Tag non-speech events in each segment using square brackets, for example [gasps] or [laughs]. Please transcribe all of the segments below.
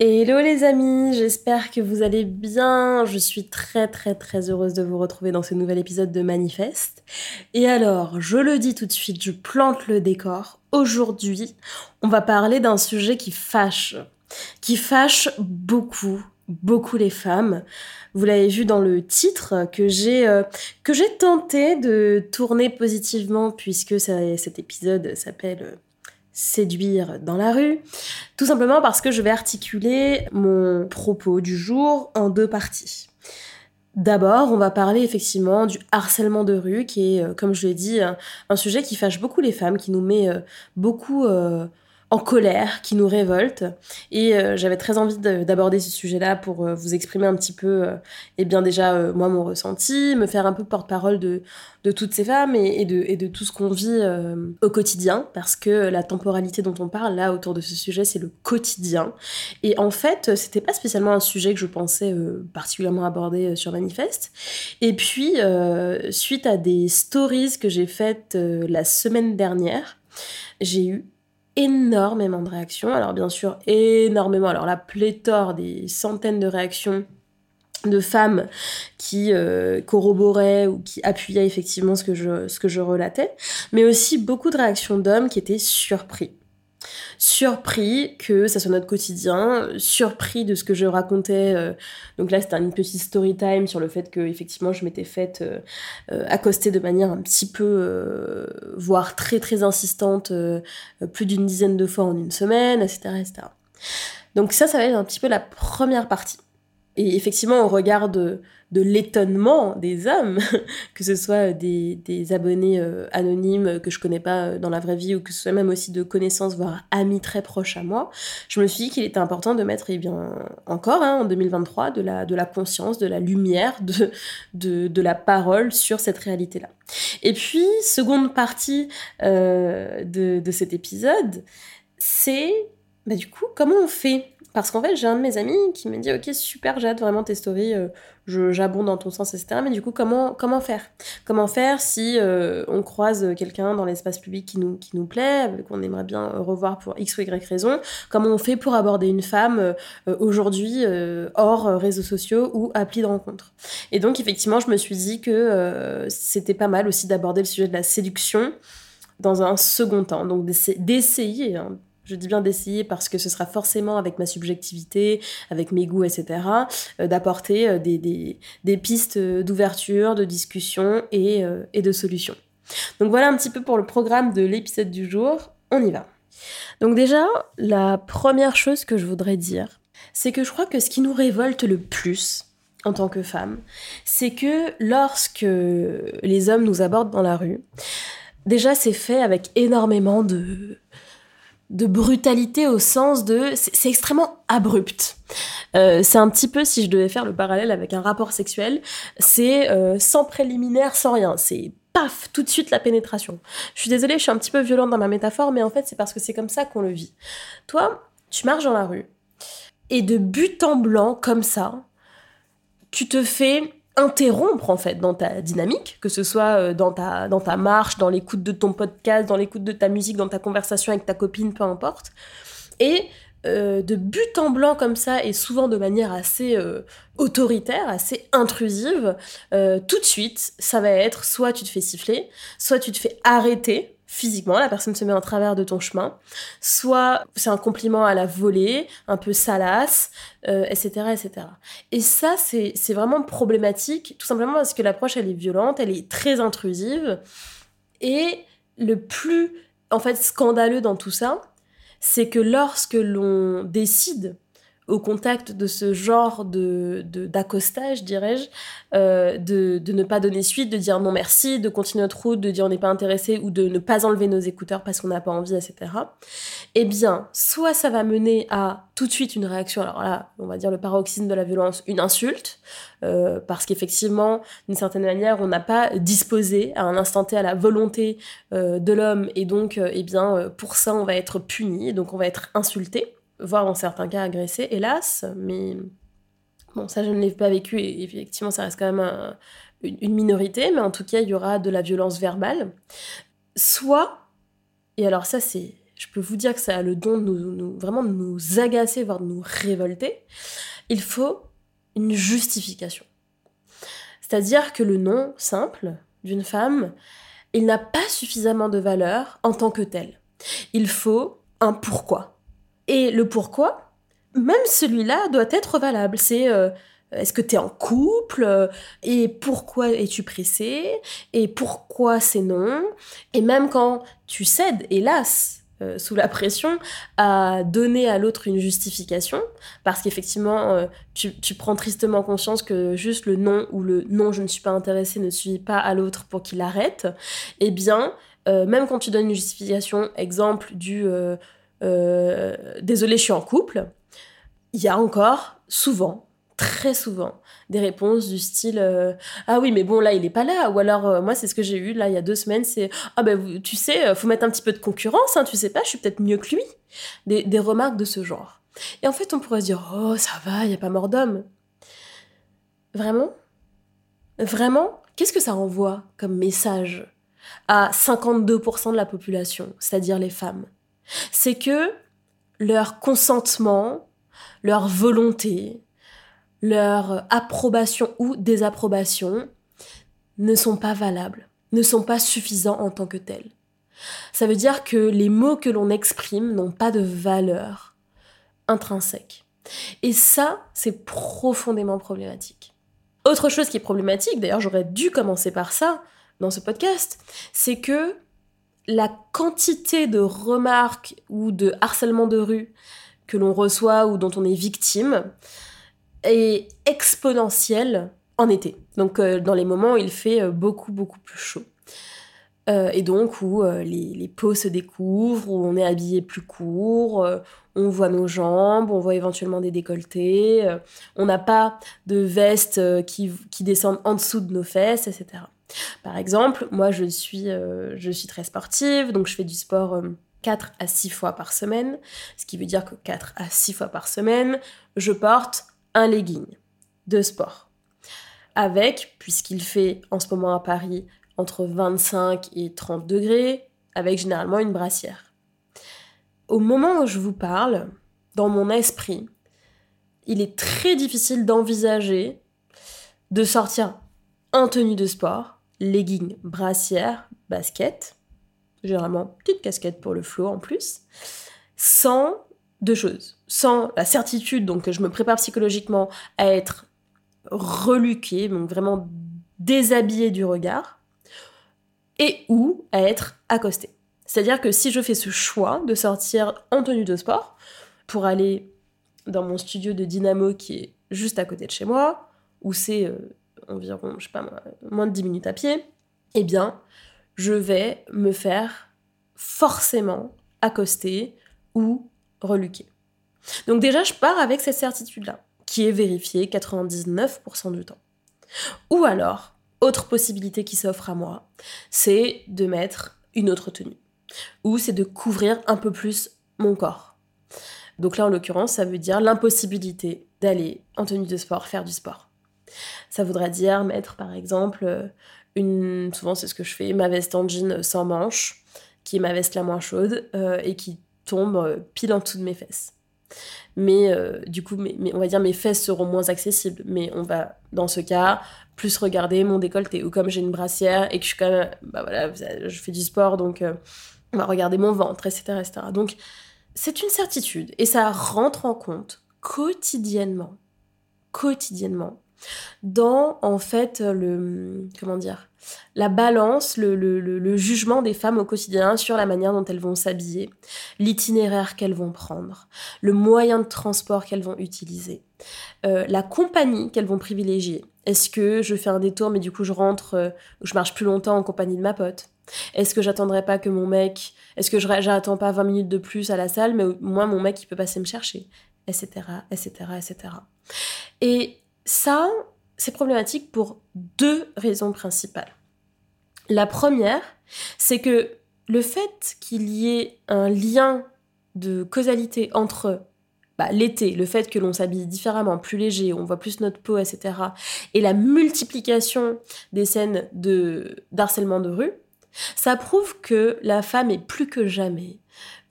Hello les amis, j'espère que vous allez bien. Je suis très très très heureuse de vous retrouver dans ce nouvel épisode de Manifeste. Et alors, je le dis tout de suite, je plante le décor. Aujourd'hui, on va parler d'un sujet qui fâche, qui fâche beaucoup, beaucoup les femmes. Vous l'avez vu dans le titre que j'ai euh, que j'ai tenté de tourner positivement puisque cet épisode s'appelle euh, séduire dans la rue, tout simplement parce que je vais articuler mon propos du jour en deux parties. D'abord, on va parler effectivement du harcèlement de rue, qui est, euh, comme je l'ai dit, un, sujet qui fâche beaucoup les femmes, qui nous met euh, beaucoup euh, en colère, qui nous révolte. Et euh, j'avais très envie d'aborder ce sujet-là pour euh, vous exprimer un petit peu, euh, eh bien déjà, moi, mon ressenti, me faire un peu porte-parole de, de toutes ces femmes et, de, et de tout ce qu'on vit au quotidien, parce que la temporalité dont on parle là autour de ce sujet, c'est le quotidien. Et en fait, c'était pas spécialement un sujet que je pensais particulièrement aborder sur Manifeste. Et puis, suite à des stories que j'ai faites la semaine dernière, j'ai eu énormément de réactions. Alors bien sûr, énormément. Alors la pléthore des centaines de réactions de femmes qui euh, corroboraient ou qui appuyaient effectivement ce que je, ce que je relatais, mais aussi beaucoup de réactions d'hommes qui étaient surpris surpris que ça soit notre quotidien, surpris de ce que je racontais. Euh, donc là, c'était une petite story time sur le fait que effectivement, je m'étais faite euh, euh, accoster de manière un petit peu, voire très très insistante, plus d'une dizaine de fois en une semaine, etc., etc. Donc ça, ça va être un petit peu la première partie. Et effectivement, on regarde de l'étonnement des hommes, [laughs] que ce soit des, abonnés euh, anonymes que je connais pas euh, dans la vraie vie ou que ce soit même aussi de connaissances, voire amis très proches à moi, je me suis dit qu'il était important de mettre, eh bien, encore hein, en 2023, de la, de la conscience, de la lumière, de, de, la parole sur cette réalité-là. Et puis, seconde partie euh, de, de cet épisode, c'est bah, du coup comment on fait parce qu'en fait, j'ai un de mes amis qui me dit Ok, super, j'adore vraiment tes stories, euh, j'abonde dans ton sens, etc. Mais du coup, comment, comment faire? Comment faire si euh, on croise quelqu'un dans l'espace public qui nous, qui nous plaît, qu'on aimerait bien revoir pour X ou Y raison? Comment on fait pour aborder une femme euh, aujourd'hui hors réseaux sociaux ou appli de rencontre? Et donc, effectivement, je me suis dit que c'était pas mal aussi d'aborder le sujet de la séduction dans un second temps. Donc, d'essayer. Hein, je dis bien d'essayer parce que ce sera forcément avec ma subjectivité, avec mes goûts, etc., euh, d'apporter euh, des, pistes d'ouverture, de discussion et, euh, et de solutions. Donc voilà un petit peu pour le programme de l'épisode du jour. On y va. Donc déjà, la première chose que je voudrais dire, c'est que je crois que ce qui nous révolte le plus en tant que femme, c'est que lorsque les hommes nous abordent dans la rue, déjà c'est fait avec énormément de de brutalité au sens de c'est extrêmement abrupt. Euh, c'est un petit peu si je devais faire le parallèle avec un rapport sexuel, c'est euh, sans préliminaire, sans rien. C'est paf, tout de suite la pénétration. Je suis désolée, je suis un petit peu violente dans ma métaphore, mais en fait c'est parce que c'est comme ça qu'on le vit. Toi, tu marches dans la rue et de but en blanc comme ça, tu te fais interrompre en fait dans ta dynamique, que ce soit euh, dans ta, dans ta marche, dans l'écoute de ton podcast, dans l'écoute de ta musique, dans ta conversation avec ta copine, peu importe. Et euh, de but en blanc comme ça, et souvent de manière assez euh, autoritaire, assez intrusive, tout de suite, ça va être soit tu te fais siffler, soit tu te fais arrêter physiquement, la personne se met en travers de ton chemin, soit c'est un compliment à la volée, un peu salace, etc., euh, etc. Et ça, c'est vraiment problématique, tout simplement parce que l'approche, elle est violente, elle est très intrusive, et le plus, en fait, scandaleux dans tout ça, c'est que lorsque l'on décide au contact de ce genre de d'accostage, dirais-je, euh, de, de, ne pas donner suite, de dire non merci, de continuer notre route, de dire on n'est pas intéressé ou de ne pas enlever nos écouteurs parce qu'on n'a pas envie, etc. Eh bien, soit ça va mener à tout de suite une réaction, alors là, on va dire le paroxysme de la violence, une insulte, euh, parce qu'effectivement, d'une certaine manière, on n'a pas disposé à un instant T à la volonté euh, de l'homme, et donc, eh bien, pour ça, on va être puni, donc on va être insulté voire en certains cas agressés, hélas, mais bon, ça je ne l'ai pas vécu et effectivement ça reste quand même une, minorité, mais en tout cas il y aura de la violence verbale. Soit, et alors ça c'est, je peux vous dire que ça a le don de nous, vraiment de nous agacer, voire de nous révolter, il faut une justification. C'est-à-dire que le nom simple d'une femme, il n'a pas suffisamment de valeur en tant que tel. Il faut un pourquoi. Et le pourquoi, même celui-là doit être valable. C'est euh, est-ce que tu es en couple? Euh, Et pourquoi es-tu pressé? Et pourquoi c'est non? Et même quand tu cèdes, hélas, euh, sous la pression, à donner à l'autre une justification, parce qu'effectivement, tu, tu, prends tristement conscience que juste le non ou le non, je ne suis pas intéressé ne suffit pas à l'autre pour qu'il arrête, eh bien, même quand tu donnes une justification, exemple du euh, désolé, je suis en couple, il y a encore souvent, très souvent, des réponses du style euh, Ah oui, mais bon, là, il est pas là. Ou alors, euh, moi, c'est ce que j'ai eu là il y a deux semaines c'est Ah ben, tu sais, faut mettre un petit peu de concurrence, hein, tu sais pas, je suis peut-être mieux que lui. Des, des, remarques de ce genre. Et en fait, on pourrait se dire Oh, ça va, il n'y a pas mort d'homme. Vraiment? Vraiment? Qu'est-ce que ça renvoie comme message à 52% de la population, c'est-à-dire les femmes? C'est que leur consentement, leur volonté, leur approbation ou désapprobation ne sont pas valables, ne sont pas suffisants en tant que tels. Ça veut dire que les mots que l'on exprime n'ont pas de valeur intrinsèque. Et ça, c'est profondément problématique. Autre chose qui est problématique, d'ailleurs j'aurais dû commencer par ça dans ce podcast, c'est que la quantité de remarques ou de harcèlement de rue que l'on reçoit ou dont on est victime est exponentielle en été. Donc euh, dans les moments où il fait euh, beaucoup beaucoup plus chaud. Euh, et donc où les, peaux se découvrent, où on est habillé plus court, on voit nos jambes, on voit éventuellement des décolletés, on n'a pas de veste qui, qui descendent en dessous de nos fesses, etc. Par exemple, moi je suis, euh, je suis très sportive, donc je fais du sport 4 euh, à 6 fois par semaine, ce qui veut dire que 4 à 6 fois par semaine, je porte un legging de sport. Avec, puisqu'il fait en ce moment à Paris entre 25 et 30 degrés, avec généralement une brassière. Au moment où je vous parle, dans mon esprit, il est très difficile d'envisager de sortir en tenue de sport leggings, brassière, basket, généralement petite casquette pour le flot en plus, sans deux choses. Sans la certitude, donc que je me prépare psychologiquement à être reluqué, donc vraiment déshabillé du regard, et ou à être accosté. C'est-à-dire que si je fais ce choix de sortir en tenue de sport pour aller dans mon studio de dynamo qui est juste à côté de chez moi, où c'est euh, environ, je sais pas moins de 10 minutes à pied, eh bien, je vais me faire forcément accoster ou reluquer. Donc déjà, je pars avec cette certitude-là, qui est vérifiée 99% du temps. Ou alors, autre possibilité qui s'offre à moi, c'est de mettre une autre tenue. Ou c'est de couvrir un peu plus mon corps. Donc là, en l'occurrence, ça veut dire l'impossibilité d'aller en tenue de sport faire du sport. Ça voudrait dire mettre par exemple euh, une, souvent c'est ce que je fais, ma veste en jean sans manches, qui est ma veste la moins chaude euh, et qui tombe euh, pile en dessous de mes fesses. Mais du coup, mais, on va dire mes fesses seront moins accessibles. Mais on va, dans ce cas, plus regarder mon décolleté. Ou comme j'ai une brassière et que je suis quand bah voilà, je fais du sport, donc on va regarder mon ventre, etc. etc. Donc, c'est une certitude. Et ça rentre en compte quotidiennement, quotidiennement, dans en fait le comment dire la balance, le, jugement des femmes au quotidien sur la manière dont elles vont s'habiller, l'itinéraire qu'elles vont prendre, le moyen de transport qu'elles vont utiliser, euh, la compagnie qu'elles vont privilégier. Est-ce que je fais un détour mais du coup je rentre, euh, je marche plus longtemps en compagnie de ma pote? Est-ce que j'attendrai pas que mon mec, est-ce que j'attends pas 20 minutes de plus à la salle mais moi mon mec il peut passer me chercher, etc., etc., etc. Et ça, c'est problématique pour deux raisons principales. La première, c'est que le fait qu'il y ait un lien de causalité entre bah, l'été, le fait que l'on s'habille différemment, plus léger, on voit plus notre peau, etc., et la multiplication des scènes de d'harcèlement de rue, ça prouve que la femme est plus que jamais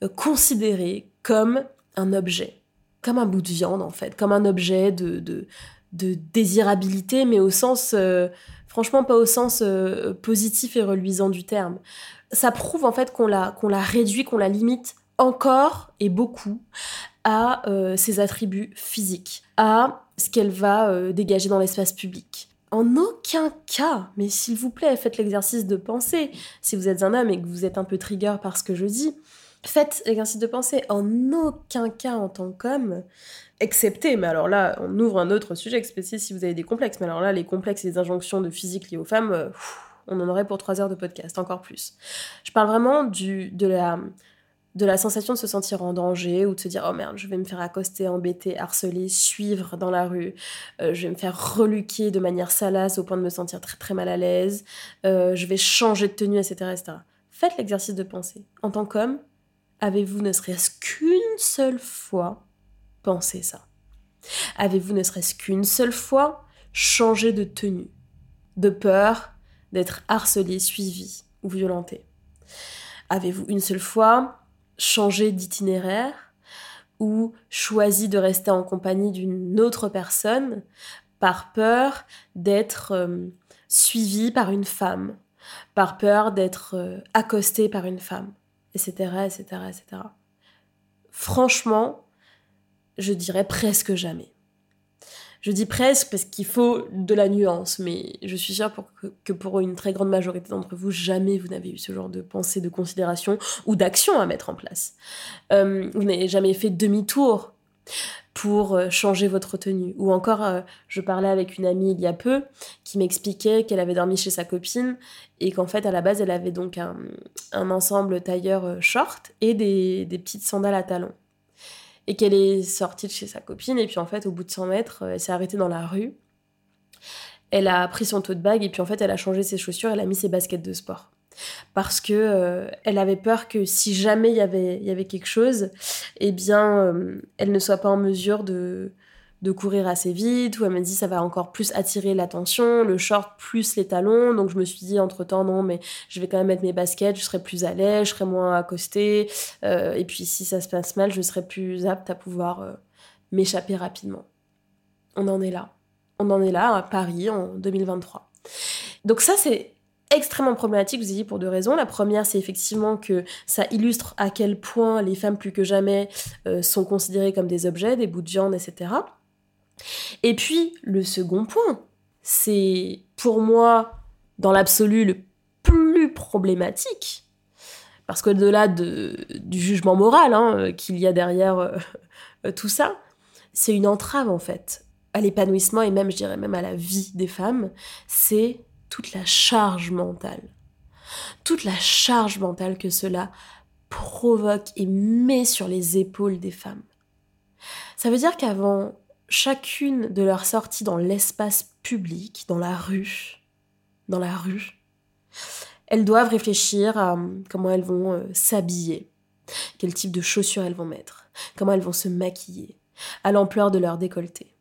euh, considérée comme un objet, comme un bout de viande en fait, comme un objet de, de, désirabilité, mais au sens euh, Franchement, pas au sens euh, positif et reluisant du terme. Ça prouve en fait qu'on la, qu'on la réduit, qu'on la limite encore et beaucoup à euh, ses attributs physiques, à ce qu'elle va dégager dans l'espace public. En aucun cas, mais s'il vous plaît, faites l'exercice de penser. Si vous êtes un homme et que vous êtes un peu trigger par ce que je dis, faites l'exercice de penser. En aucun cas en tant qu'homme, excepté, mais alors là, on ouvre un autre sujet, excepté si vous avez des complexes. Mais alors là, les complexes et les injonctions de physique liées aux femmes, euh, on en aurait pour trois heures de podcast, encore plus. Je parle vraiment du, de, la, de la sensation de se sentir en danger ou de se dire oh merde, je vais me faire accoster, embêter, harceler, suivre dans la rue, euh, je vais me faire reluquer de manière salace au point de me sentir très très mal à l'aise, euh, je vais changer de tenue, etc. etc. Faites l'exercice de pensée. En tant qu'homme, avez-vous ne serait-ce qu'une seule fois pensé ça? Avez-vous ne serait-ce qu'une seule fois changé de tenue, de peur d'être harcelé, suivi ou violenté? Avez-vous une seule fois changé d'itinéraire ou choisi de rester en compagnie d'une autre personne par peur d'être euh, suivi par une femme, par peur d'être euh, accosté par une femme, etc., etc., etc. Franchement, je dirais presque jamais. Je dis presque parce qu'il faut de la nuance, mais je suis sûre que, pour une très grande majorité d'entre vous, jamais vous n'avez eu ce genre de pensée, de considération ou d'action à mettre en place. Euh, vous n'avez jamais fait demi-tour pour euh, changer votre tenue. Ou encore, euh, je parlais avec une amie il y a peu qui m'expliquait qu'elle avait dormi chez sa copine et qu'en fait, à la base, elle avait donc un, ensemble tailleur short et des petites sandales à talons et qu'elle est sortie de chez sa copine. Et puis en fait, au bout de 100 mètres, euh, elle s'est arrêtée dans la rue. Elle a pris son tote bag et puis en fait, elle a changé ses chaussures, elle a mis ses baskets de sport. Parce que euh, elle avait peur que si jamais il y avait, quelque chose, eh bien, euh, elle ne soit pas en mesure de, de courir assez vite, ou elle m'a dit ça va encore plus attirer l'attention, le short plus les talons, donc je me suis dit entre temps non mais je vais quand même mettre mes baskets, je serai plus à l'aise, je serai moins accostée, euh, et puis si ça se passe mal, je serai plus apte à pouvoir m'échapper rapidement. On en est là. On en est là à Paris en 2023. Donc ça c'est extrêmement problématique, vous ai dit pour deux raisons. La première, c'est effectivement que ça illustre à quel point les femmes plus que jamais euh, sont considérées comme des objets, des bouts de viande, etc. Et puis, le second point, c'est pour moi, dans l'absolu, le plus problématique, parce qu'au-delà de, du jugement moral hein, qu'il y a derrière euh, tout ça, c'est une entrave en fait à l'épanouissement et même, je dirais même à la vie des femmes, c'est toute la charge mentale. Toute la charge mentale que cela provoque et met sur les épaules des femmes. Ça veut dire qu'avant chacune de leurs sorties dans l'espace public, dans la rue, dans la rue, elles doivent réfléchir à hum, comment elles vont euh, s'habiller, quel type de chaussures elles vont mettre, comment elles vont se maquiller, à l'ampleur de leur décolleté,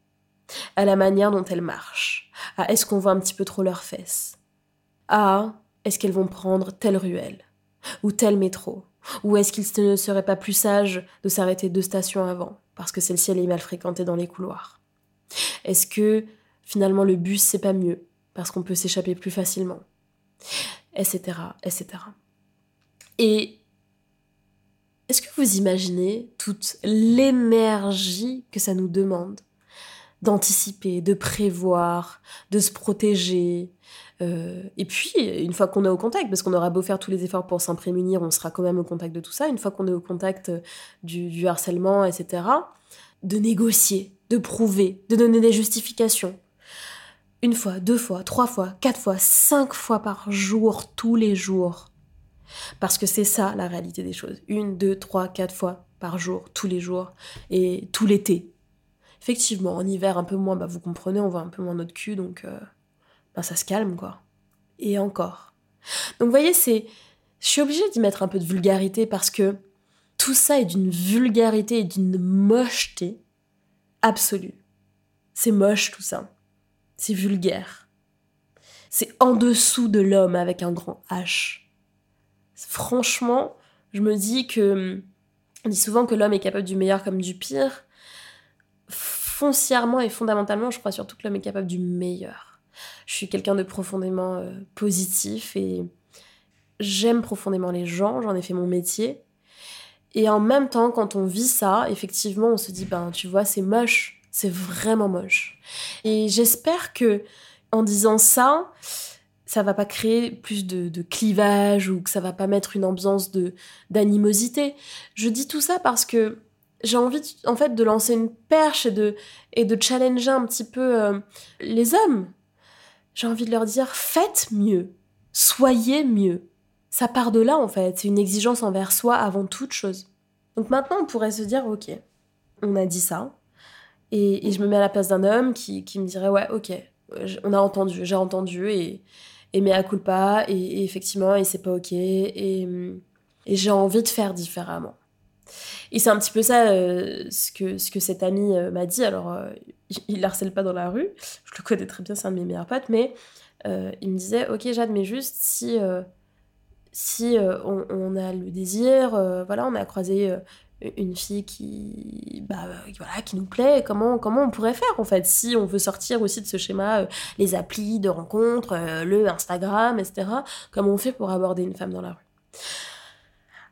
à la manière dont elles marchent, à est-ce qu'on voit un petit peu trop leurs fesses, à est-ce qu'elles vont prendre telle ruelle ou tel métro, ou est-ce qu'il ne serait pas plus sage de s'arrêter deux stations avant parce que celle-ci elle est mal fréquentée dans les couloirs? Est-ce que finalement le bus c'est pas mieux parce qu'on peut s'échapper plus facilement? Etc. etc. Et est-ce que vous imaginez toute l'énergie que ça nous demande d'anticiper, de prévoir, de se protéger. Euh, et puis, une fois qu'on est au contact, parce qu'on aura beau faire tous les efforts pour s'en prémunir, on sera quand même au contact de tout ça, une fois qu'on est au contact du, du harcèlement, etc., de négocier, de prouver, de donner des justifications. Une fois, deux fois, trois fois, quatre fois, cinq fois par jour, tous les jours. Parce que c'est ça la réalité des choses. Une, deux, trois, quatre fois par jour, tous les jours, et tout l'été. Effectivement, en hiver un peu moins, bah vous comprenez, on voit un peu moins notre cul, donc euh, bah ça se calme quoi. Et encore. Donc vous voyez, c'est, je suis obligée d'y mettre un peu de vulgarité parce que tout ça est d'une vulgarité et d'une mocheté absolue. C'est moche tout ça. C'est vulgaire. C'est en dessous de l'homme avec un grand H. Franchement, je me dis que on dit souvent que l'homme est capable du meilleur comme du pire. Foncièrement et fondamentalement, je crois surtout que l'homme est capable du meilleur. Je suis quelqu'un de profondément euh, positif et j'aime profondément les gens, j'en ai fait mon métier. Et en même temps, quand on vit ça, effectivement, on se dit, ben, tu vois, c'est moche, c'est vraiment moche. Et j'espère que, en disant ça, ça va pas créer plus de, clivage ou que ça va pas mettre une ambiance de d'animosité. Je dis tout ça parce que j'ai envie en fait de lancer une perche et de et de challenger un petit peu euh, les hommes. J'ai envie de leur dire faites mieux, soyez mieux. Ça part de là en fait, c'est une exigence envers soi avant toute chose. Donc maintenant on pourrait se dire ok, on a dit ça et, je me mets à la place d'un homme qui, qui me dirait ouais ok, on a entendu, j'ai entendu et et mea culpa, et, et effectivement, et c'est pas ok, et, et j'ai envie de faire différemment. Et c'est un petit peu ça euh, ce, que, ce que cet ami euh, m'a dit. Alors, euh, il, harcèle pas dans la rue, je le connais très bien, c'est un de mes meilleurs potes, mais il me disait Ok, Jade, mais juste si, si on, a le désir, voilà, on a croisé une fille qui, bah, voilà, qui nous plaît, comment, comment on pourrait faire en fait si on veut sortir aussi de ce schéma, les applis de rencontres, le Instagram, etc. Comment on fait pour aborder une femme dans la rue?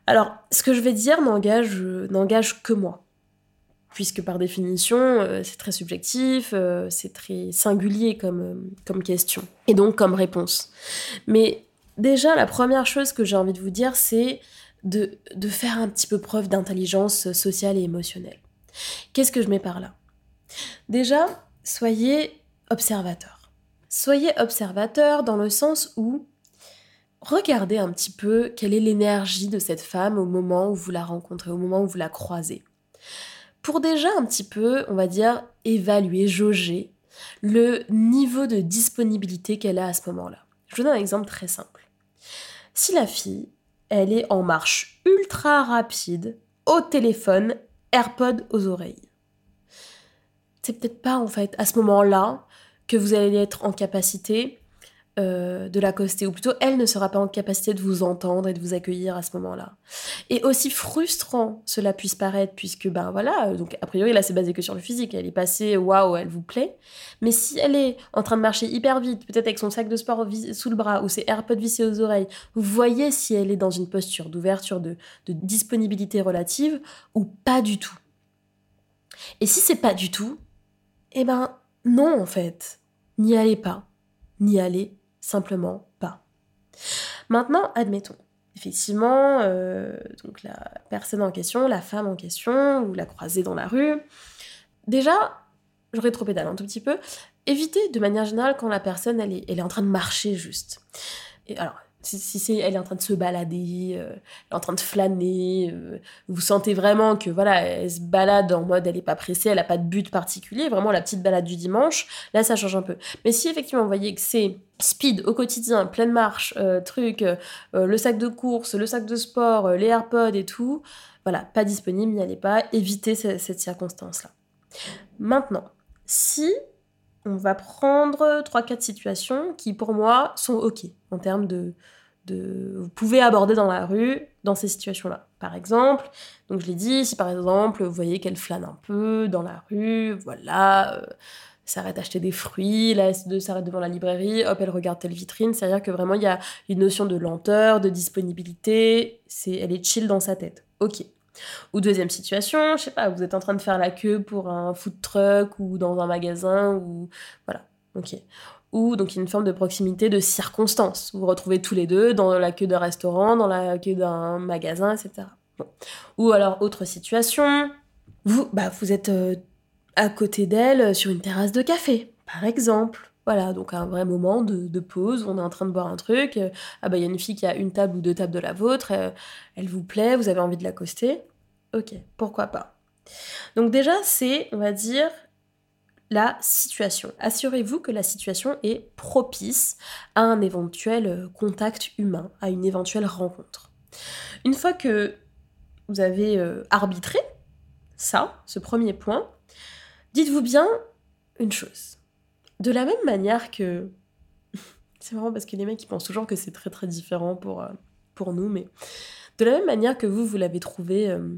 Alors, ce que je vais dire n'engage, n'engage que moi, puisque par définition, euh, c'est très subjectif, c'est très singulier comme, comme question, et donc comme réponse. Mais déjà, la première chose que j'ai envie de vous dire, c'est de, faire un petit peu preuve d'intelligence sociale et émotionnelle. Qu'est-ce que je mets par là? Déjà, soyez observateur. Soyez observateur dans le sens où regardez un petit peu quelle est l'énergie de cette femme au moment où vous la rencontrez, au moment où vous la croisez. Pour déjà un petit peu, on va dire, évaluer, jauger le niveau de disponibilité qu'elle a à ce moment-là. Je vous donne un exemple très simple. Si la fille, elle est en marche ultra rapide, au téléphone, AirPod aux oreilles. C'est peut-être pas en fait à ce moment-là que vous allez être en capacité euh, de l'accoster, ou plutôt elle ne sera pas en capacité de vous entendre et de vous accueillir à ce moment-là. Et aussi frustrant cela puisse paraître, puisque ben voilà, donc a priori là c'est basé que sur le physique, elle est passée, waouh, elle vous plaît, mais si elle est en train de marcher hyper vite, peut-être avec son sac de sport sous le bras ou ses AirPods vissés aux oreilles, vous voyez si elle est dans une posture d'ouverture, de, de disponibilité relative ou pas du tout. Et si c'est pas du tout, eh ben non en fait, n'y allez pas, n'y allez simplement pas. Maintenant, admettons, effectivement, euh, donc la personne en question, la femme en question, vous la croisez dans la rue. Déjà, je rétropédale un tout petit peu. Évitez de manière générale quand la personne elle est, elle est en train de marcher juste. Et alors, si, elle est en train de se balader, euh, elle est en train de flâner, euh, vous sentez vraiment que voilà, elle se balade en mode elle est pas pressée, elle a pas de but particulier, vraiment la petite balade du dimanche, là ça change un peu. Mais si effectivement vous voyez que c'est speed au quotidien, pleine marche, euh, truc, le sac de course, le sac de sport, les AirPods et tout, voilà, pas disponible, n'y allez pas, évitez cette circonstance-là. Maintenant, si on va prendre 3-4 situations qui, pour moi, sont OK en termes de, Vous pouvez aborder dans la rue dans ces situations-là. Par exemple, donc je l'ai dit, si par exemple, vous voyez qu'elle flâne un peu dans la rue, voilà, euh, s'arrête acheter des fruits, là, elle s'arrête devant la librairie, hop, elle regarde telle vitrine, c'est-à-dire que vraiment, il y a une notion de lenteur, de disponibilité, c'est, elle est chill dans sa tête. Ok. Ou deuxième situation, je sais pas, vous êtes en train de faire la queue pour un food truck ou dans un magasin ou voilà, ok. Ou donc il y a une forme de proximité de circonstance. Vous vous retrouvez tous les deux dans la queue d'un restaurant, dans la queue d'un magasin, etc. Ou alors autre situation, vous, bah, vous êtes euh, à côté d'elle sur une terrasse de café, par exemple. Voilà, donc un vrai moment de, pause, on est en train de boire un truc, euh, ah bah il y a une fille qui a une table ou deux tables de la vôtre, euh, elle vous plaît, vous avez envie de l'accoster, ok, pourquoi pas. Donc déjà c'est, on va dire, la situation. Assurez-vous que la situation est propice à un éventuel euh, contact humain, à une éventuelle rencontre. Une fois que vous avez arbitré ça, ce premier point, dites-vous bien une chose de la même manière que. [laughs] c'est marrant parce que les mecs ils pensent toujours que c'est très très différent pour, euh, nous, mais de la même manière que vous, vous l'avez trouvé euh,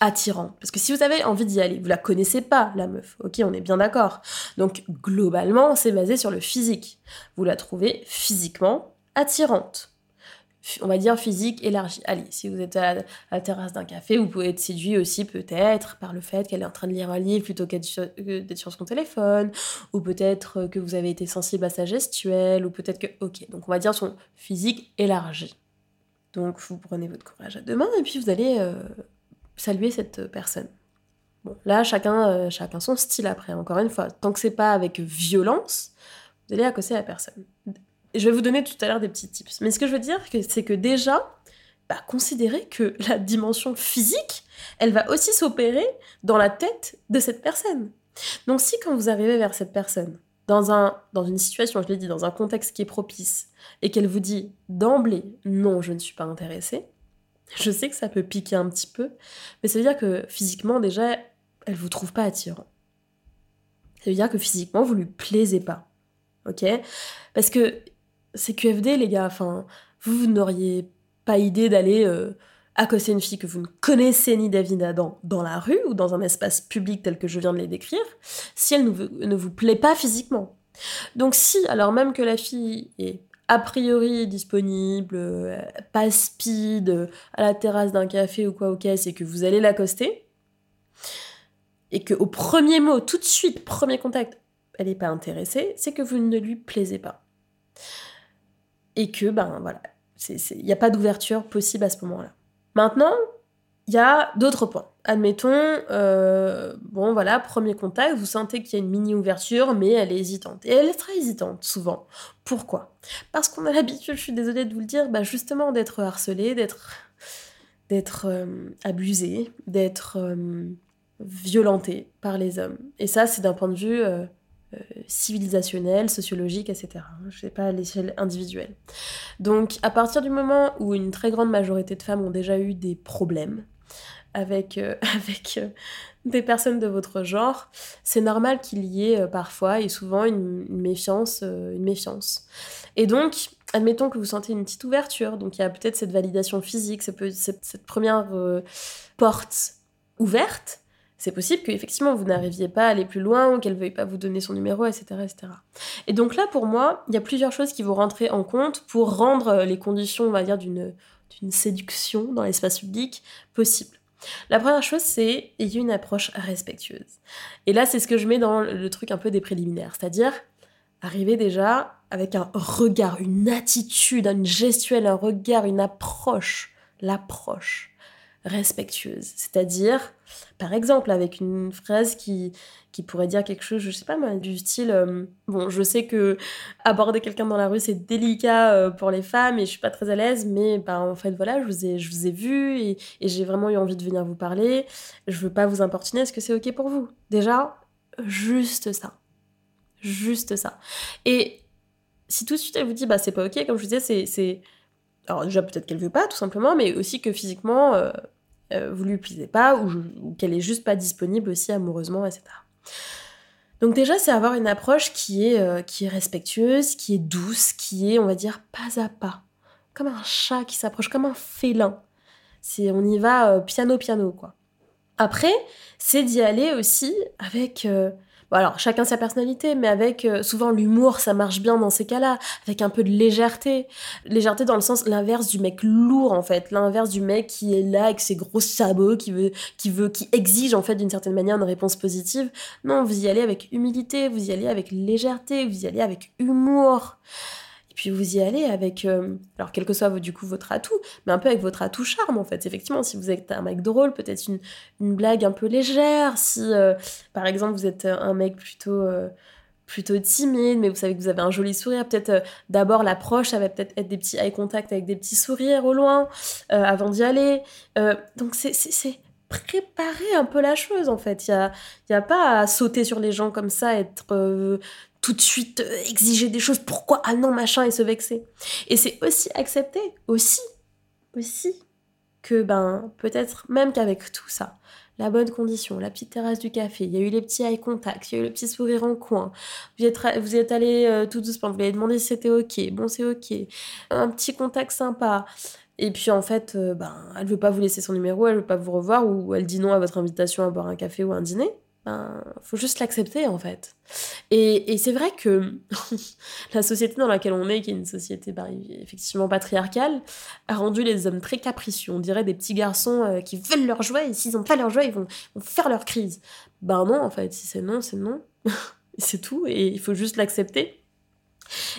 attirant. Parce que si vous avez envie d'y aller, vous la connaissez pas, la meuf, ok, on est bien d'accord. Donc globalement, c'est basé sur le physique. Vous la trouvez physiquement attirante on va dire physique élargie. Allez, si vous êtes à la, terrasse d'un café, vous pouvez être séduit aussi peut-être par le fait qu'elle est en train de lire un livre plutôt qu'être sur, son téléphone, ou peut-être que vous avez été sensible à sa gestuelle, ou peut-être que... Ok, donc on va dire son physique élargi. Donc vous prenez votre courage à deux mains et puis vous allez euh, saluer cette personne. Bon, là, chacun, euh, chacun son style après, encore une fois. Tant que c'est pas avec violence, vous allez accosser la personne je vais vous donner tout à l'heure des petits tips. Mais ce que je veux dire, c'est que déjà, bah, considérez que [laughs] la dimension physique, elle va aussi s'opérer dans la tête de cette personne. Donc si quand vous arrivez vers cette personne, dans, un, dans une situation, je l'ai dit, dans un contexte qui est propice, et qu'elle vous dit d'emblée, non, je ne suis pas intéressée, je sais que ça peut piquer un petit peu, mais ça veut dire que physiquement, déjà, elle vous trouve pas attirant. Ça veut dire que physiquement, vous lui plaisez pas. Ok? Parce que c'est QFD, les gars. Enfin, vous, n'auriez pas idée d'aller euh, accoster une fille que vous ne connaissez ni David Adam dans la rue ou dans un espace public tel que je viens de les décrire, si elle ne vous, plaît pas physiquement. Donc si, alors même que la fille est a priori disponible, euh, pas speed, à la terrasse d'un café ou quoi, ok, c'est que vous allez l'accoster, et que au premier mot, tout de suite, premier contact, elle n'est pas intéressée, c'est que vous ne lui plaisez pas et que, ben voilà, il n'y a pas d'ouverture possible à ce moment-là. Maintenant, il y a d'autres points. Admettons, euh, bon voilà, premier contact, vous sentez qu'il y a une mini-ouverture, mais elle est hésitante. Et elle est très hésitante, souvent. Pourquoi? Parce qu'on a l'habitude, je suis désolée de vous le dire, bah justement d'être harcelé, d'être d'être euh, abusé, d'être euh, violenté par les hommes. Et ça, c'est d'un point de vue euh, civilisationnelle, sociologique, etc. Je sais pas à l'échelle individuelle. Donc, à partir du moment où une très grande majorité de femmes ont déjà eu des problèmes avec, euh, [laughs] avec euh, des personnes de votre genre, c'est normal qu'il y ait parfois et souvent une, méfiance, une méfiance. Et donc, admettons que vous sentez une petite ouverture, donc il y a peut-être cette validation physique, cette, première porte ouverte, c'est possible qu'effectivement vous n'arriviez pas à aller plus loin ou qu'elle veuille pas vous donner son numéro, etc., etc. Et donc là, pour moi, il y a plusieurs choses qui vont rentrer en compte pour rendre les conditions, on va dire, d'une séduction dans l'espace public possible. La première chose, c'est ayez une approche respectueuse. Et là, c'est ce que je mets dans le truc un peu des préliminaires, c'est-à-dire arriver déjà avec un regard, une attitude, une gestuelle, un regard, une approche, l'approche respectueuse. C'est-à-dire, par exemple, avec une phrase qui, qui pourrait dire quelque chose, je sais pas du style euh, Bon, je sais que aborder quelqu'un dans la rue, c'est délicat euh, pour les femmes et je suis pas très à l'aise, mais bah, en fait, voilà, je vous ai, je vous ai vu et, et j'ai vraiment eu envie de venir vous parler. Je veux pas vous importuner, est-ce que c'est OK pour vous? Déjà, juste ça. Juste ça. Et si tout de suite elle vous dit Bah, c'est pas OK, comme je vous disais, c'est alors déjà peut-être qu'elle veut pas tout simplement, mais aussi que physiquement euh, euh, vous lui plaisez pas ou, qu'elle est juste pas disponible aussi amoureusement, etc. Donc déjà c'est avoir une approche qui est, euh, qui est respectueuse, qui est douce, qui est on va dire pas à pas, comme un chat qui s'approche, comme un félin. C'est on y va piano piano quoi. Après c'est d'y aller aussi avec alors chacun sa personnalité, mais avec euh, souvent l'humour, ça marche bien dans ces cas-là, avec un peu de légèreté. Légèreté dans le sens l'inverse du mec lourd en fait, l'inverse du mec qui est là avec ses gros sabots, qui veut, qui veut, qui exige en fait d'une certaine manière une réponse positive. Non, vous y allez avec humilité, vous y allez avec légèreté, vous y allez avec humour puis vous y allez avec, euh, alors quel que soit du coup votre atout, mais un peu avec votre atout charme en fait. Effectivement, si vous êtes un mec drôle, peut-être une, une blague un peu légère. Si euh, par exemple vous êtes un mec plutôt euh, plutôt timide, mais vous savez que vous avez un joli sourire, peut-être d'abord l'approche, ça va peut-être être des petits eye contact avec des petits sourires au loin avant d'y aller. donc c'est préparer un peu la chose en fait. Il n'y a, y a pas à sauter sur les gens comme ça, être tout de suite euh, exiger des choses, pourquoi ah non machin et se vexer. Et c'est aussi accepter, aussi, aussi, que ben peut-être même qu'avec tout ça, la bonne condition, la petite terrasse du café, il y a eu les petits eye contact, il y a eu le petit sourire en coin, vous êtes, vous êtes allé euh, tout doucement, vous avez demandé si c'était ok, bon c'est ok, un petit contact sympa, et puis en fait, euh, ben, elle veut pas vous laisser son numéro, elle veut pas vous revoir, ou elle dit non à votre invitation à boire un café ou un dîner, ben, faut juste l'accepter en fait. Et, c'est vrai que [laughs] la société dans laquelle on est, qui est une société bah, effectivement patriarcale, a rendu les hommes très capricieux. On dirait des petits garçons euh, qui veulent leur jouet et s'ils n'ont pas leur jouet, ils vont, faire leur crise. Ben non, en fait, si c'est non, c'est non. [laughs] c'est tout et il faut juste l'accepter.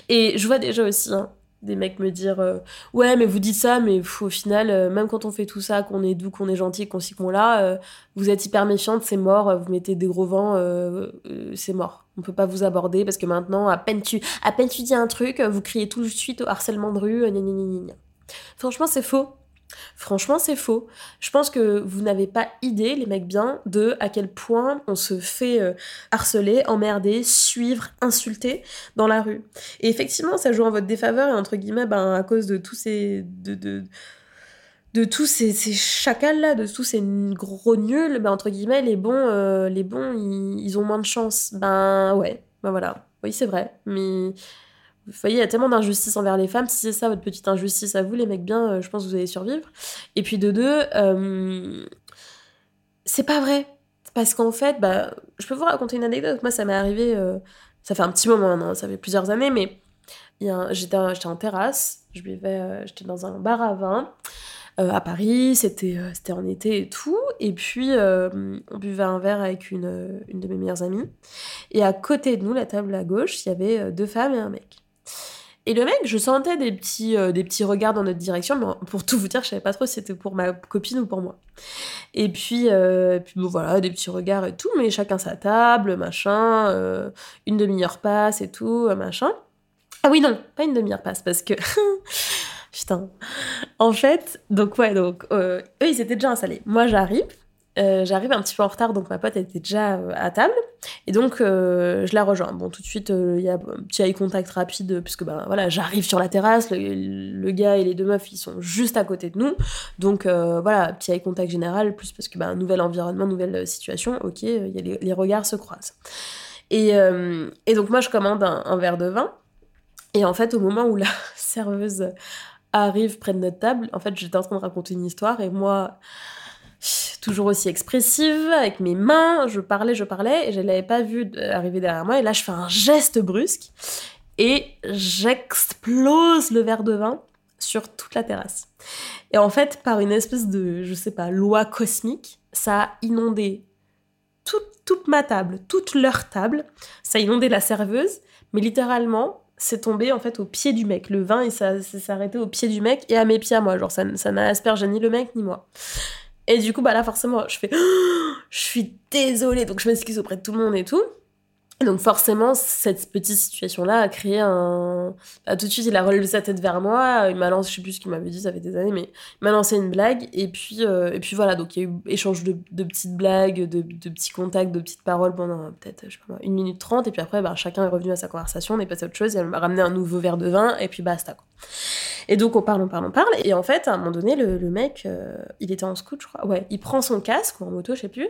Et je vois déjà aussi, hein, des mecs me dire euh, ouais mais vous dites ça mais au final euh, même quand on fait tout ça qu'on est doux qu'on est gentil qu'on s'y qu'on là euh, vous êtes hyper méfiante c'est mort vous mettez des gros vents c'est mort. On peut pas vous aborder parce que maintenant à peine tu à peine tu dis un truc vous criez tout de suite au harcèlement de rue franchement c'est faux Franchement, c'est faux. Je pense que vous n'avez pas idée, les mecs bien, de à quel point on se fait euh, harceler, emmerder, suivre, insulter dans la rue. Et effectivement, ça joue en votre défaveur, et entre guillemets, ben, à cause de tous ces. de, de, de tous ces, ces chacals-là, de tous ces gros nuls, ben, entre guillemets, les bons, euh, les bons ils, ils, ont moins de chance. Ben ouais, ben voilà. Oui, c'est vrai. Mais vous voyez, il y a tellement d'injustice envers les femmes. Si c'est ça votre petite injustice à vous, les mecs bien, euh, je pense que vous allez survivre. Et puis de deux, euh, c'est pas vrai. Parce qu'en fait, bah, je peux vous raconter une anecdote. Moi, ça m'est arrivé, euh, ça fait un petit moment maintenant, ça fait plusieurs années, mais j'étais en terrasse, je j'étais dans un bar à vin. à Paris, c'était c'était en été et tout. Et puis, on buvait un verre avec une, une de mes meilleures amies. Et à côté de nous, la table à gauche, il y avait deux femmes et un mec. Et le mec, je sentais des petits, euh, regards dans notre direction, mais pour tout vous dire, je savais pas trop si c'était pour ma copine ou pour moi. Et puis, euh, puis bon, voilà, des petits regards et tout, mais chacun sa table, machin, euh, une demi-heure passe et tout, machin. Ah oui, non, pas une demi-heure passe, parce que... [laughs] Putain. En fait, donc ouais, donc eux, ils étaient déjà installés. Moi, j'arrive, euh, j'arrive un petit peu en retard, donc ma pote était déjà euh, à table. Et donc, euh, je la rejoins. Bon, tout de suite, il y a un petit eye contact rapide, puisque ben, voilà, j'arrive sur la terrasse, le, gars et les deux meufs, ils sont juste à côté de nous. Donc, voilà, petit eye contact général, plus parce que ben, nouvel environnement, nouvelle situation, ok, y a les, regards se croisent. Et, donc, moi, je commande un, un verre de vin. Et en fait, au moment où la [laughs] serveuse arrive près de notre table, en fait, j'étais en train de raconter une histoire, et moi toujours aussi expressive, avec mes mains, je parlais, je parlais, et je l'avais pas vu arriver derrière moi, et là je fais un geste brusque, et j'explose le verre de vin sur toute la terrasse. Et en fait, par une espèce de, je sais pas, loi cosmique, ça a inondé toute, toute ma table, toute leur table, ça a inondé la serveuse, mais littéralement, c'est tombé en fait au pied du mec. Le vin, ça s'est arrêté au pied du mec et à mes pieds à moi. Genre, ça n'a aspergé ni le mec ni moi. Et du coup, bah là, forcément, je fais, [gasps] je suis désolée, donc je m'excuse auprès de tout le monde et tout. Donc forcément, cette petite situation-là a créé un... Bah, tout de suite, il a relevé sa tête vers moi, il m'a lancé, je sais plus ce qu'il m'avait dit, ça fait des années, mais il m'a lancé une blague, et puis, euh, et puis voilà, donc il y a eu échange de, petites blagues, de, petits contacts, de petites paroles pendant peut-être, je sais pas une minute trente, et puis après, bah, chacun est revenu à sa conversation, on est passé à autre chose, elle m'a ramené un nouveau verre de vin, et puis basta, quoi. Et donc on parle, on parle, on parle, et en fait, à un moment donné, le, mec, euh, il était en scout, je crois, ouais, il prend son casque, ou en moto, je sais plus,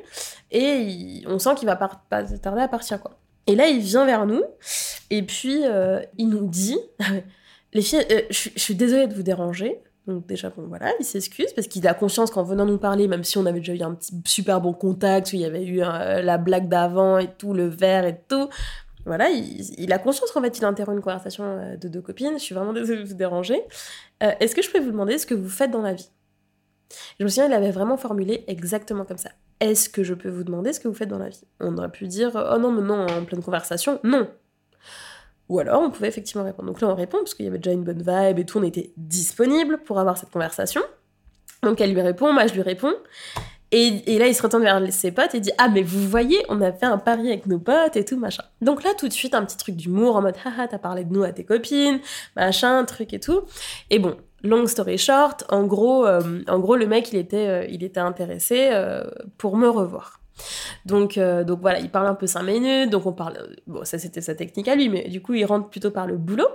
et on sent qu'il va pas tarder à partir, quoi. Et là, il vient vers nous, et puis euh, il nous dit [laughs] Les filles, euh, je, suis désolée de vous déranger. Donc déjà, bon voilà, il s'excuse parce qu'il a conscience qu'en venant nous parler, même si on avait déjà eu un super bon contact, où il y avait eu euh, la blague d'avant et tout, le verre et tout, voilà, il, a conscience qu'en fait il interrompt une conversation de deux copines. Je suis vraiment [laughs] désolée de vous déranger. Est-ce que je peux vous demander ce que vous faites dans la vie? Je me souviens, il avait vraiment formulé exactement comme ça. Est-ce que je peux vous demander ce que vous faites dans la vie? On aurait pu dire oh non, mais non, en pleine conversation, non. Ou alors on pouvait effectivement répondre. Donc là on répond parce qu'il y avait déjà une bonne vibe et tout, on était disponible pour avoir cette conversation. Donc elle lui répond, moi je lui réponds. Et, là, il se retourne vers ses potes et dit Ah, mais vous voyez, on a fait un pari avec nos potes et tout, machin. Donc là, tout de suite, un petit truc d'humour en mode Haha, t'as parlé de nous à tes copines, machin, truc et tout. Et bon, long story short, en gros, euh, en gros le mec, il était, euh, il était intéressé euh, pour me revoir. Donc, donc voilà, il parle un peu 5 minutes, donc on parle. Bon, ça c'était sa technique à lui, mais du coup, il rentre plutôt par le boulot.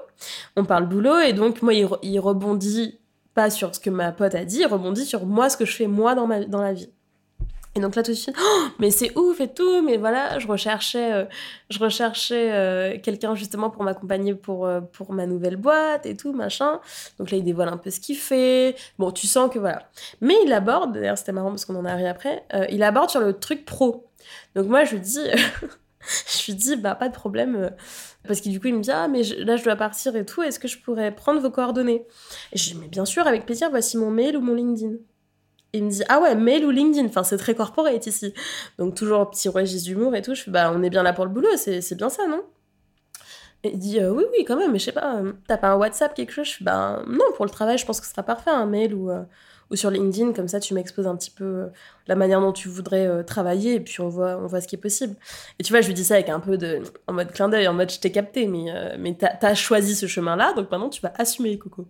On parle boulot, et donc moi, il, il rebondit pas sur ce que ma pote a dit, il rebondit sur moi, ce que je fais moi dans, ma, dans la vie. Et donc là tout de suite, oh, mais c'est ouf et tout, mais voilà, je recherchais, euh, je recherchais euh, quelqu'un justement pour m'accompagner pour, euh, pour ma nouvelle boîte et tout, machin. Donc là il dévoile un peu ce qu'il fait. Bon, tu sens que voilà. Mais il aborde, d'ailleurs c'était marrant parce qu'on en a arrivé après, il aborde sur le truc pro. Donc moi je lui dis, [laughs] je lui dis, bah pas de problème. Parce que du coup, il me dit Ah, mais là, je dois partir et tout, est-ce que je pourrais prendre vos coordonnées? Et je dis Mais bien sûr, avec plaisir, voici mon mail ou mon LinkedIn il me dit ah ouais mail ou LinkedIn. Enfin c'est très corporate ici. Donc toujours petit registre d'humour et tout. Je fais bah on est bien là pour le boulot. C'est bien ça non? Et il dit euh, oui oui quand même. Mais je sais pas euh, t'as pas un WhatsApp quelque chose? Je fais bah non pour le travail je pense que ce sera parfait un mail ou euh, ou sur LinkedIn. Comme ça tu m'exposes un petit peu la manière dont tu voudrais travailler et puis on voit on voit ce qui est possible. Et tu vois je lui dis ça avec un peu de en mode clin d'œil en mode je t'ai capté mais mais t'as as choisi ce chemin là donc maintenant tu vas assumer coco.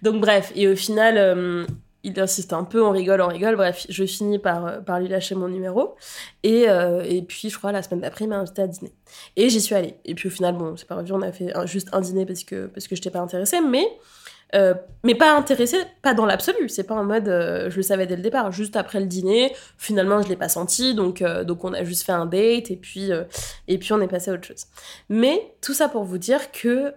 Donc bref. Et au final il insiste un peu, on rigole, on rigole. Bref, je finis par, euh, par lui lâcher mon numéro. Et, euh, et puis, je crois, la semaine d'après, il m'a invité à dîner. Et j'y suis allée. Et puis, au final, bon, c'est pas revu, on a fait juste un dîner parce que, parce que je n'étais pas intéressée. Mais, euh, mais pas intéressée, pas dans l'absolu. C'est pas en mode, je le savais dès le départ. Juste après le dîner, finalement, je l'ai pas senti. Donc, donc, on a juste fait un date. Et puis, et puis, on est passé à autre chose. Mais tout ça pour vous dire que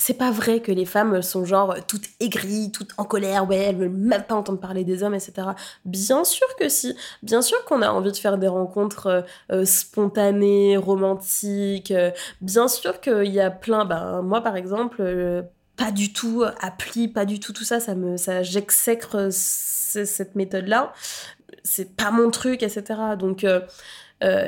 c'est pas vrai que les femmes sont genre toutes aigries, toutes en colère, ouais, elles veulent même pas entendre parler des hommes, etc. Bien sûr que si, bien sûr qu'on a envie de faire des rencontres euh, euh, spontanées, romantiques, euh, bien sûr qu'il y a plein, ben moi par exemple, pas du tout appli, pas du tout tout ça, ça me, ça j'exècre cette méthode-là, c'est pas mon truc, etc. Donc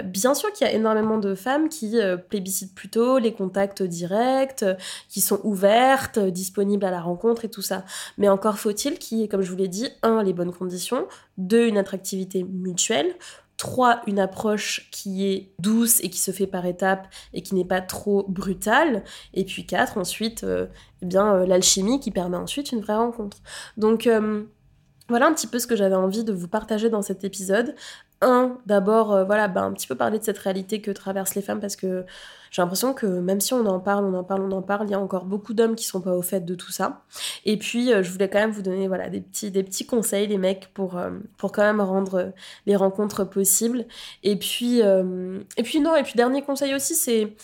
bien sûr qu'il y a énormément de femmes qui euh, plébiscitent plutôt les contacts directs, euh, qui sont ouvertes, disponibles à la rencontre et tout ça. Mais encore faut-il qu'il y ait, comme je vous l'ai dit, un, les bonnes conditions, deux, une attractivité mutuelle, trois, une approche qui est douce et qui se fait par étapes et qui n'est pas trop brutale, et puis quatre, ensuite, eh bien, l'alchimie qui permet ensuite une vraie rencontre. Donc, voilà un petit peu ce que j'avais envie de vous partager dans cet épisode un, d'abord, euh, voilà, bah, un petit peu parler de cette réalité que traversent les femmes parce que j'ai l'impression que même si on en parle, on en parle, on en parle, il y a encore beaucoup d'hommes qui sont pas au fait de tout ça. Et puis, euh, je voulais quand même vous donner voilà, des, petits, des petits conseils, les mecs, pour, euh, pour quand même rendre les rencontres possibles. Et puis, et puis non, et puis dernier conseil aussi, c'est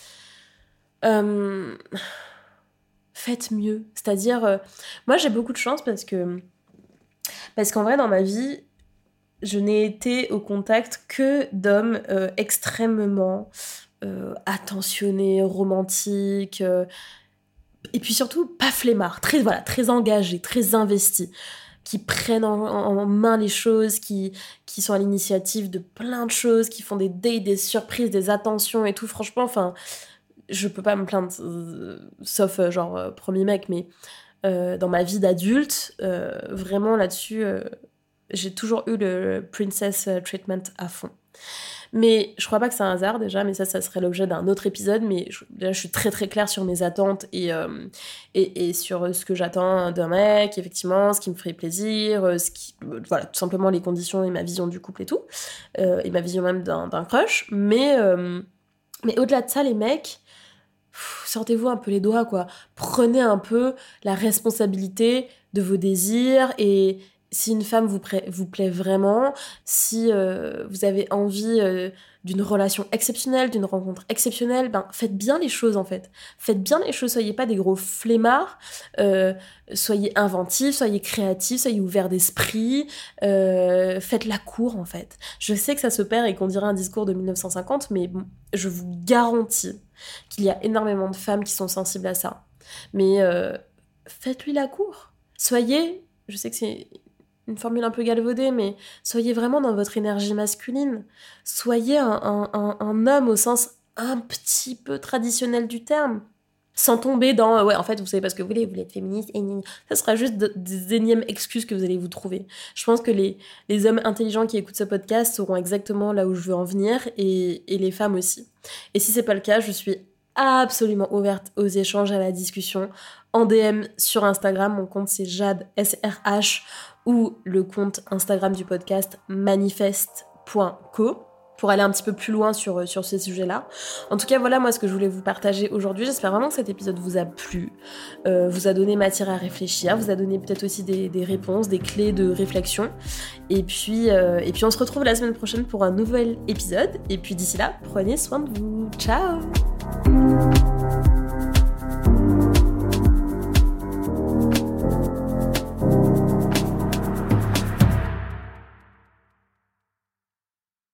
faites mieux. C'est-à-dire, moi j'ai beaucoup de chance parce que parce qu'en vrai, dans ma vie, je n'ai été au contact que d'hommes euh, extrêmement euh, attentionnés, romantiques, euh, et puis surtout pas flemmards, très, voilà, très engagés, très investis, qui prennent en, main les choses, qui, qui sont à l'initiative de plein de choses, qui font des dates, des surprises, des attentions et tout. Franchement, enfin, je peux pas me plaindre, sauf genre premier mec, mais dans ma vie d'adulte, vraiment là-dessus j'ai toujours eu le princess euh, treatment à fond. Mais je crois pas que c'est un hasard déjà, mais ça, ça serait l'objet d'un autre épisode. Mais je, je suis très très claire sur mes attentes et, euh, et, et, sur ce que j'attends d'un mec, effectivement, ce qui me ferait plaisir, euh, ce qui, voilà, tout simplement les conditions et ma vision du couple et tout, et ma vision même d'un crush. Mais, mais au-delà de ça, les mecs, sortez-vous un peu les doigts, quoi. Prenez un peu la responsabilité de vos désirs et, si une femme vous, plaît vraiment, si euh, vous avez envie euh, d'une relation exceptionnelle, d'une rencontre exceptionnelle, ben faites bien les choses en fait. Faites bien les choses, soyez pas des gros flemmards, euh, soyez inventifs, soyez créatifs, soyez ouverts d'esprit, faites la cour en fait. Je sais que ça se perd et qu'on dirait un discours de 1950, mais je vous garantis qu'il y a énormément de femmes qui sont sensibles à ça. Mais faites-lui la cour. Soyez, je sais que c'est une formule un peu galvaudée, mais soyez vraiment dans votre énergie masculine. Soyez un, homme au sens un petit peu traditionnel du terme. Sans tomber dans, ouais, en fait, vous savez pas ce que vous voulez, vous voulez être féministe, et ça sera juste des énièmes excuses que vous allez vous trouver. Je pense que les, les hommes intelligents qui écoutent ce podcast sauront exactement là où je veux en venir, et, et les femmes aussi. Et si c'est pas le cas, je suis absolument ouverte aux échanges, à la discussion. En DM sur Instagram, mon compte c'est Jade SRH ou le compte Instagram du podcast manifeste.co pour aller un petit peu plus loin sur, sur ces sujets-là. En tout cas, voilà moi ce que je voulais vous partager aujourd'hui. J'espère vraiment que cet épisode vous a plu, euh, vous a donné matière à réfléchir, vous a donné peut-être aussi des, réponses, des clés de réflexion. Et puis, euh, et puis on se retrouve la semaine prochaine pour un nouvel épisode. Et puis d'ici là, prenez soin de vous. Ciao